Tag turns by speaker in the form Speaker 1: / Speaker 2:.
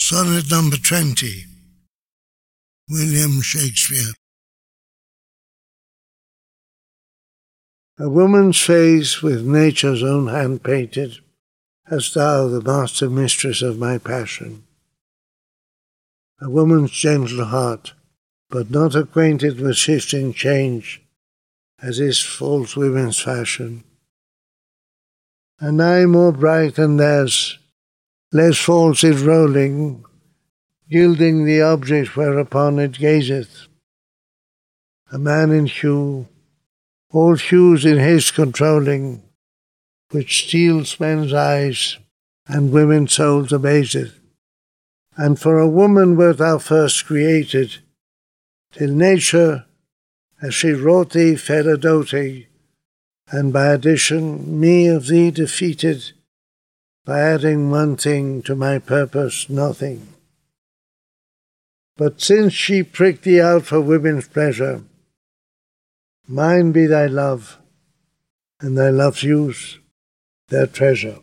Speaker 1: Sonnet number 20. William Shakespeare. A woman's face with nature's own hand painted, hast thou the master mistress of my passion. A woman's gentle heart, but not acquainted with shifting change, as is false women's fashion. An eye more bright than theirs, less false is rolling, gilding the object whereupon it gazeth. A man in hue, all hues in his controlling, which steals men's eyes and women's souls amazeth. And for a woman wert thou first created, till nature, as she wrought thee, fed a doting, and by addition me of thee defeated, by adding one thing to my purpose, nothing. But since she pricked thee out for women's pleasure, mine be thy love, and thy love's use their treasure.